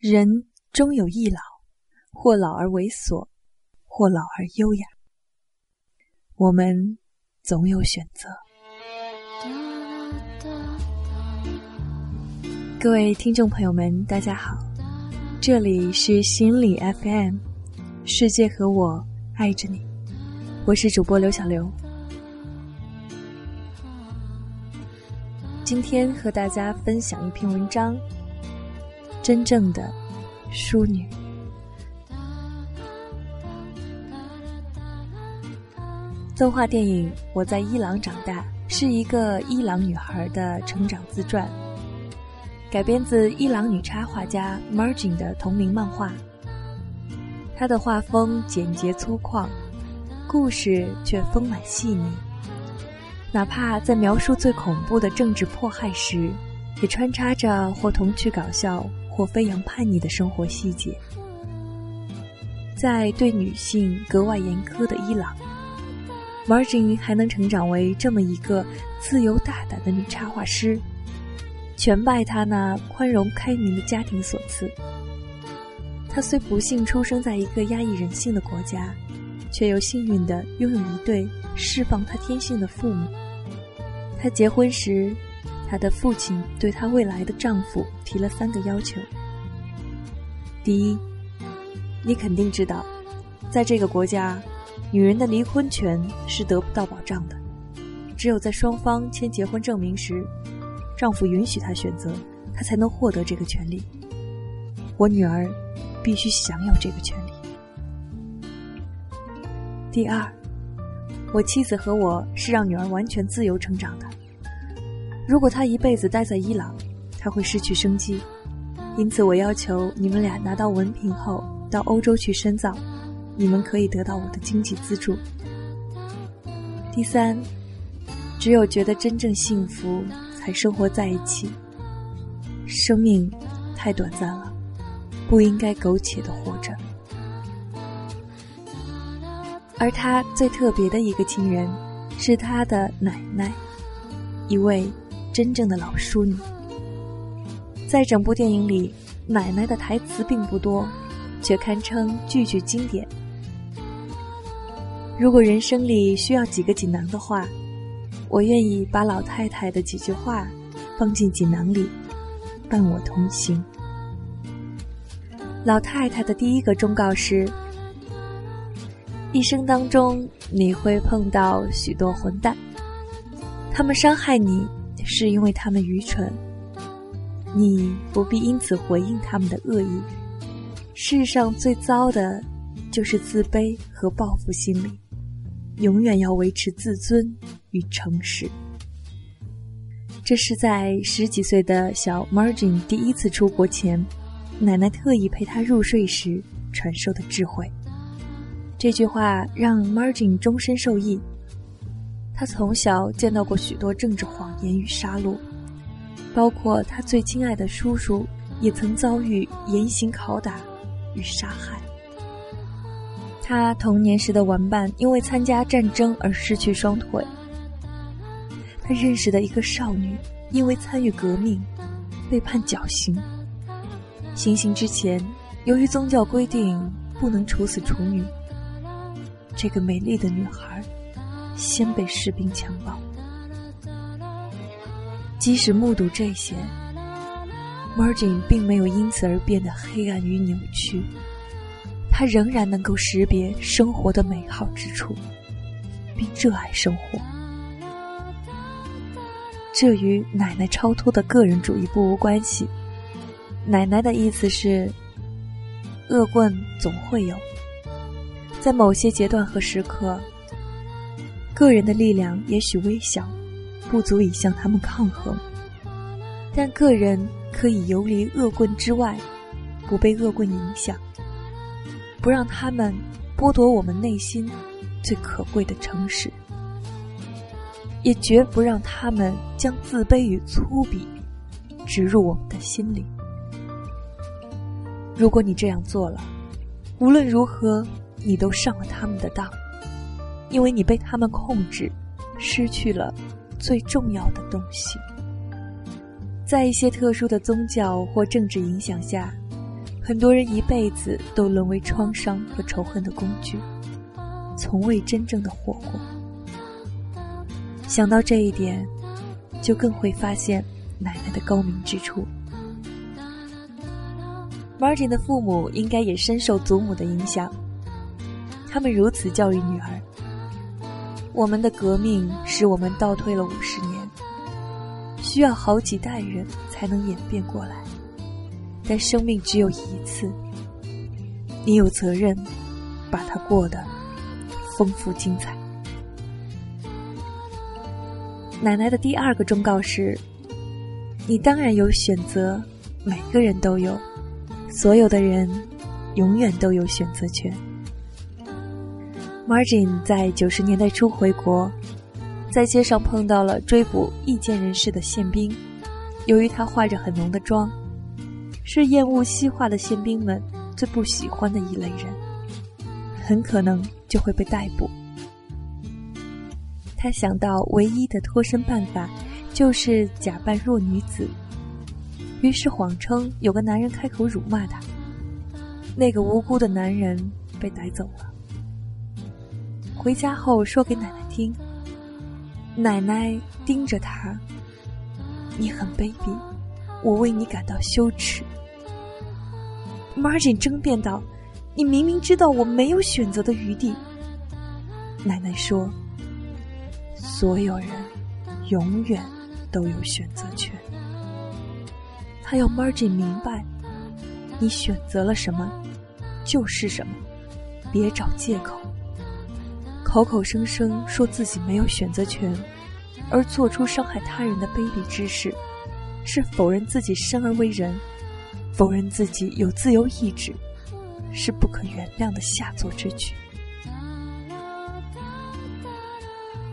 人终有一老，或老而猥琐，或老而优雅。我们总有选择。各位听众朋友们，大家好，这里是心理 FM，世界和我爱着你，我是主播刘小刘。今天和大家分享一篇文章。真正的淑女。动画电影《我在伊朗长大》是一个伊朗女孩的成长自传，改编自伊朗女插画家 Margin 的同名漫画。她的画风简洁粗犷，故事却丰满细腻。哪怕在描述最恐怖的政治迫害时，也穿插着或童趣搞笑。或飞扬叛逆的生活细节，在对女性格外严苛的伊朗，Margin 还能成长为这么一个自由大胆的女插画师，全拜她那宽容开明的家庭所赐。她虽不幸出生在一个压抑人性的国家，却又幸运地拥有一对释放她天性的父母。她结婚时。她的父亲对她未来的丈夫提了三个要求：第一，你肯定知道，在这个国家，女人的离婚权是得不到保障的，只有在双方签结婚证明时，丈夫允许她选择，她才能获得这个权利。我女儿必须享有这个权利。第二，我妻子和我是让女儿完全自由成长的。如果他一辈子待在伊朗，他会失去生机。因此，我要求你们俩拿到文凭后到欧洲去深造，你们可以得到我的经济资助。第三，只有觉得真正幸福，才生活在一起。生命太短暂了，不应该苟且的活着。而他最特别的一个亲人，是他的奶奶，一位。真正的老淑女，在整部电影里，奶奶的台词并不多，却堪称句句经典。如果人生里需要几个锦囊的话，我愿意把老太太的几句话放进锦囊里，伴我同行。老太太的第一个忠告是：一生当中你会碰到许多混蛋，他们伤害你。是因为他们愚蠢，你不必因此回应他们的恶意。世上最糟的，就是自卑和报复心理。永远要维持自尊与诚实。这是在十几岁的小 Margin 第一次出国前，奶奶特意陪他入睡时传授的智慧。这句话让 Margin 终身受益。他从小见到过许多政治谎言与杀戮，包括他最亲爱的叔叔也曾遭遇严刑拷打与杀害。他童年时的玩伴因为参加战争而失去双腿。他认识的一个少女因为参与革命被判绞刑。行刑之前，由于宗教规定不能处死处女，这个美丽的女孩。先被士兵强暴。即使目睹这些，Margin 并没有因此而变得黑暗与扭曲，他仍然能够识别生活的美好之处，并热爱生活。这与奶奶超脱的个人主义不无关系。奶奶的意思是，恶棍总会有，在某些阶段和时刻。个人的力量也许微小，不足以向他们抗衡，但个人可以游离恶棍之外，不被恶棍影响，不让他们剥夺我们内心最可贵的诚实，也绝不让他们将自卑与粗鄙植入我们的心里。如果你这样做了，无论如何，你都上了他们的当。因为你被他们控制，失去了最重要的东西。在一些特殊的宗教或政治影响下，很多人一辈子都沦为创伤和仇恨的工具，从未真正的活过。想到这一点，就更会发现奶奶的高明之处。Martin 的父母应该也深受祖母的影响，他们如此教育女儿：“我们的革命使我们倒退了五十年，需要好几代人才能演变过来。但生命只有一次，你有责任把它过得丰富精彩。”奶奶的第二个忠告是：“你当然有选择，每个人都有。”所有的人，永远都有选择权。Margin 在九十年代初回国，在街上碰到了追捕意见人士的宪兵。由于他化着很浓的妆，是厌恶西化的宪兵们最不喜欢的一类人，很可能就会被逮捕。他想到唯一的脱身办法，就是假扮弱女子。于是谎称有个男人开口辱骂他，那个无辜的男人被逮走了。回家后说给奶奶听，奶奶盯着他：“你很卑鄙，我为你感到羞耻。”Margin 争辩道：“你明明知道我没有选择的余地。”奶奶说：“所有人永远都有选择权。”他要 Margin 明白，你选择了什么，就是什么，别找借口。口口声声说自己没有选择权，而做出伤害他人的卑鄙之事，是否认自己生而为人，否认自己有自由意志，是不可原谅的下作之举。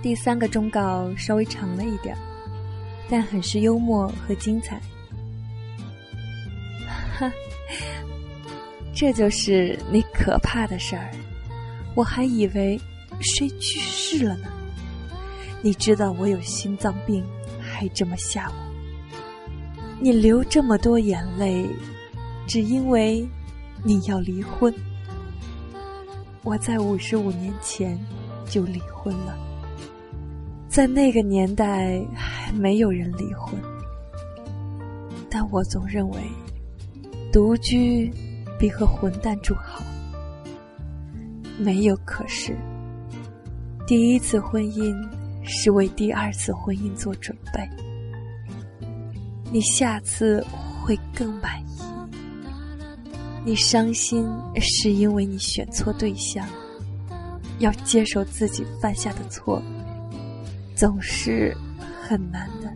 第三个忠告稍微长了一点，但很是幽默和精彩。哈，这就是你可怕的事儿，我还以为谁去世了呢。你知道我有心脏病，还这么吓我。你流这么多眼泪，只因为你要离婚。我在五十五年前就离婚了，在那个年代还没有人离婚，但我总认为。独居比和混蛋住好，没有可是。第一次婚姻是为第二次婚姻做准备，你下次会更满意。你伤心是因为你选错对象，要接受自己犯下的错，总是很难的。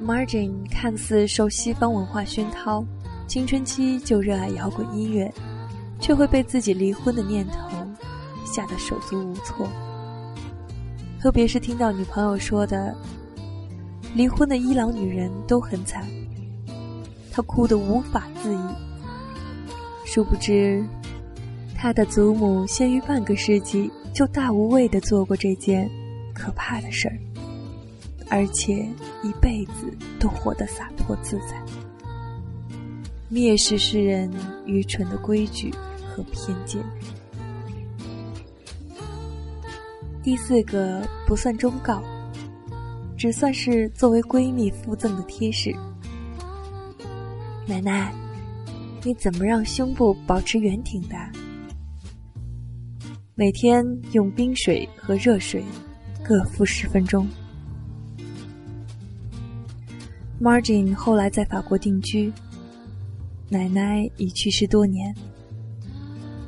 Margin 看似受西方文化熏陶，青春期就热爱摇滚音乐，却会被自己离婚的念头吓得手足无措。特别是听到女朋友说的“离婚的伊朗女人都很惨”，他哭得无法自已。殊不知，他的祖母先于半个世纪就大无畏地做过这件可怕的事儿。而且一辈子都活得洒脱自在，蔑视世人愚蠢的规矩和偏见。第四个不算忠告，只算是作为闺蜜附赠的贴士。奶奶，你怎么让胸部保持圆挺的？每天用冰水和热水各敷十分钟。Margin 后来在法国定居，奶奶已去世多年。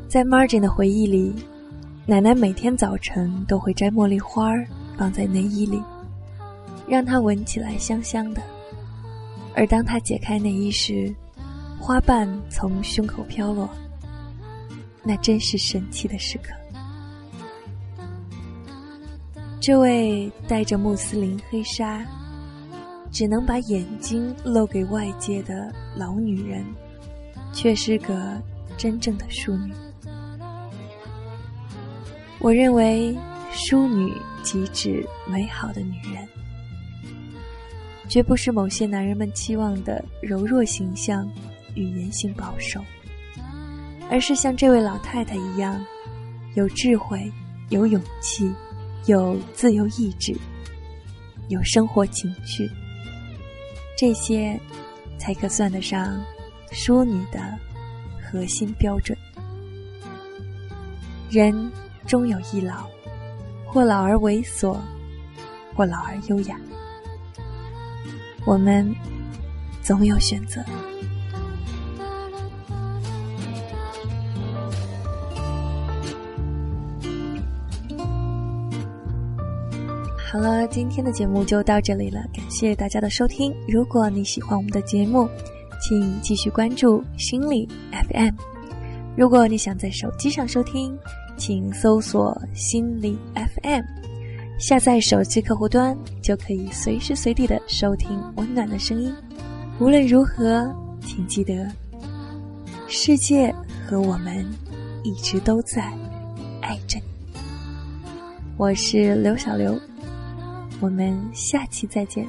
在 Margin 的回忆里，奶奶每天早晨都会摘茉莉花放在内衣里，让它闻起来香香的。而当她解开内衣时，花瓣从胸口飘落，那真是神奇的时刻。这位戴着穆斯林黑纱。只能把眼睛露给外界的老女人，却是个真正的淑女。我认为，淑女即指美好的女人，绝不是某些男人们期望的柔弱形象与言行保守，而是像这位老太太一样，有智慧、有勇气、有自由意志、有生活情趣，这些才可算得上淑女的核心标准。人终有一老，或老而猥琐，或老而优雅。我们总有选择。好了，今天的节目就到这里了，感谢大家的收听。如果你喜欢我们的节目，请继续关注心理 FM。如果你想在手机上收听，请搜索心理 FM。下载手机客户端，就可以随时随地的收听温暖的声音。无论如何，请记得，世界和我们一直都在爱着你。我是刘小刘，我们下期再见。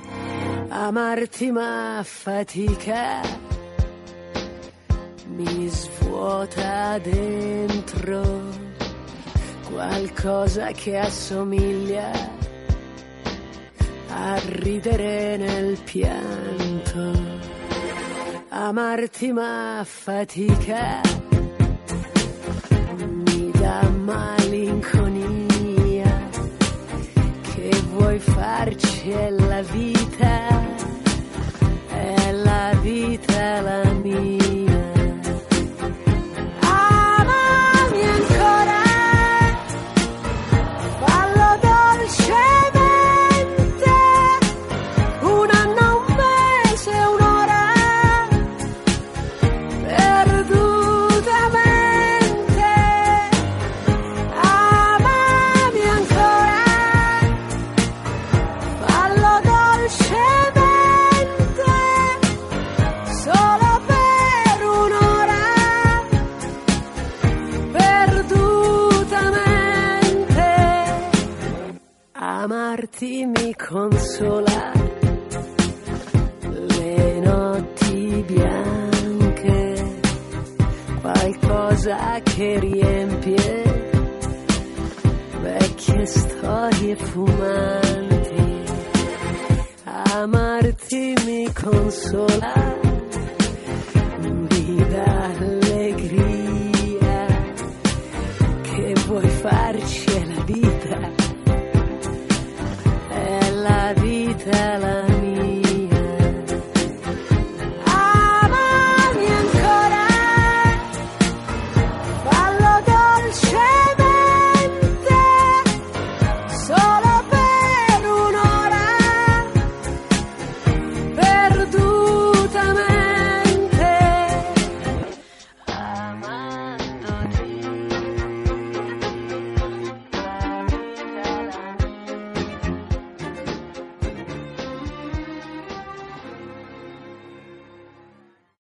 Qualcosa che assomiglia a ridere nel pianto. Amarti ma fatica mi dà malinconia che vuoi farci è la vita, è la vita amarti mi consola le notti bianche, qualcosa che riempie vecchie storie fumanti. Amarti mi consola, mi dà allegria che vuoi farci la vita tell us.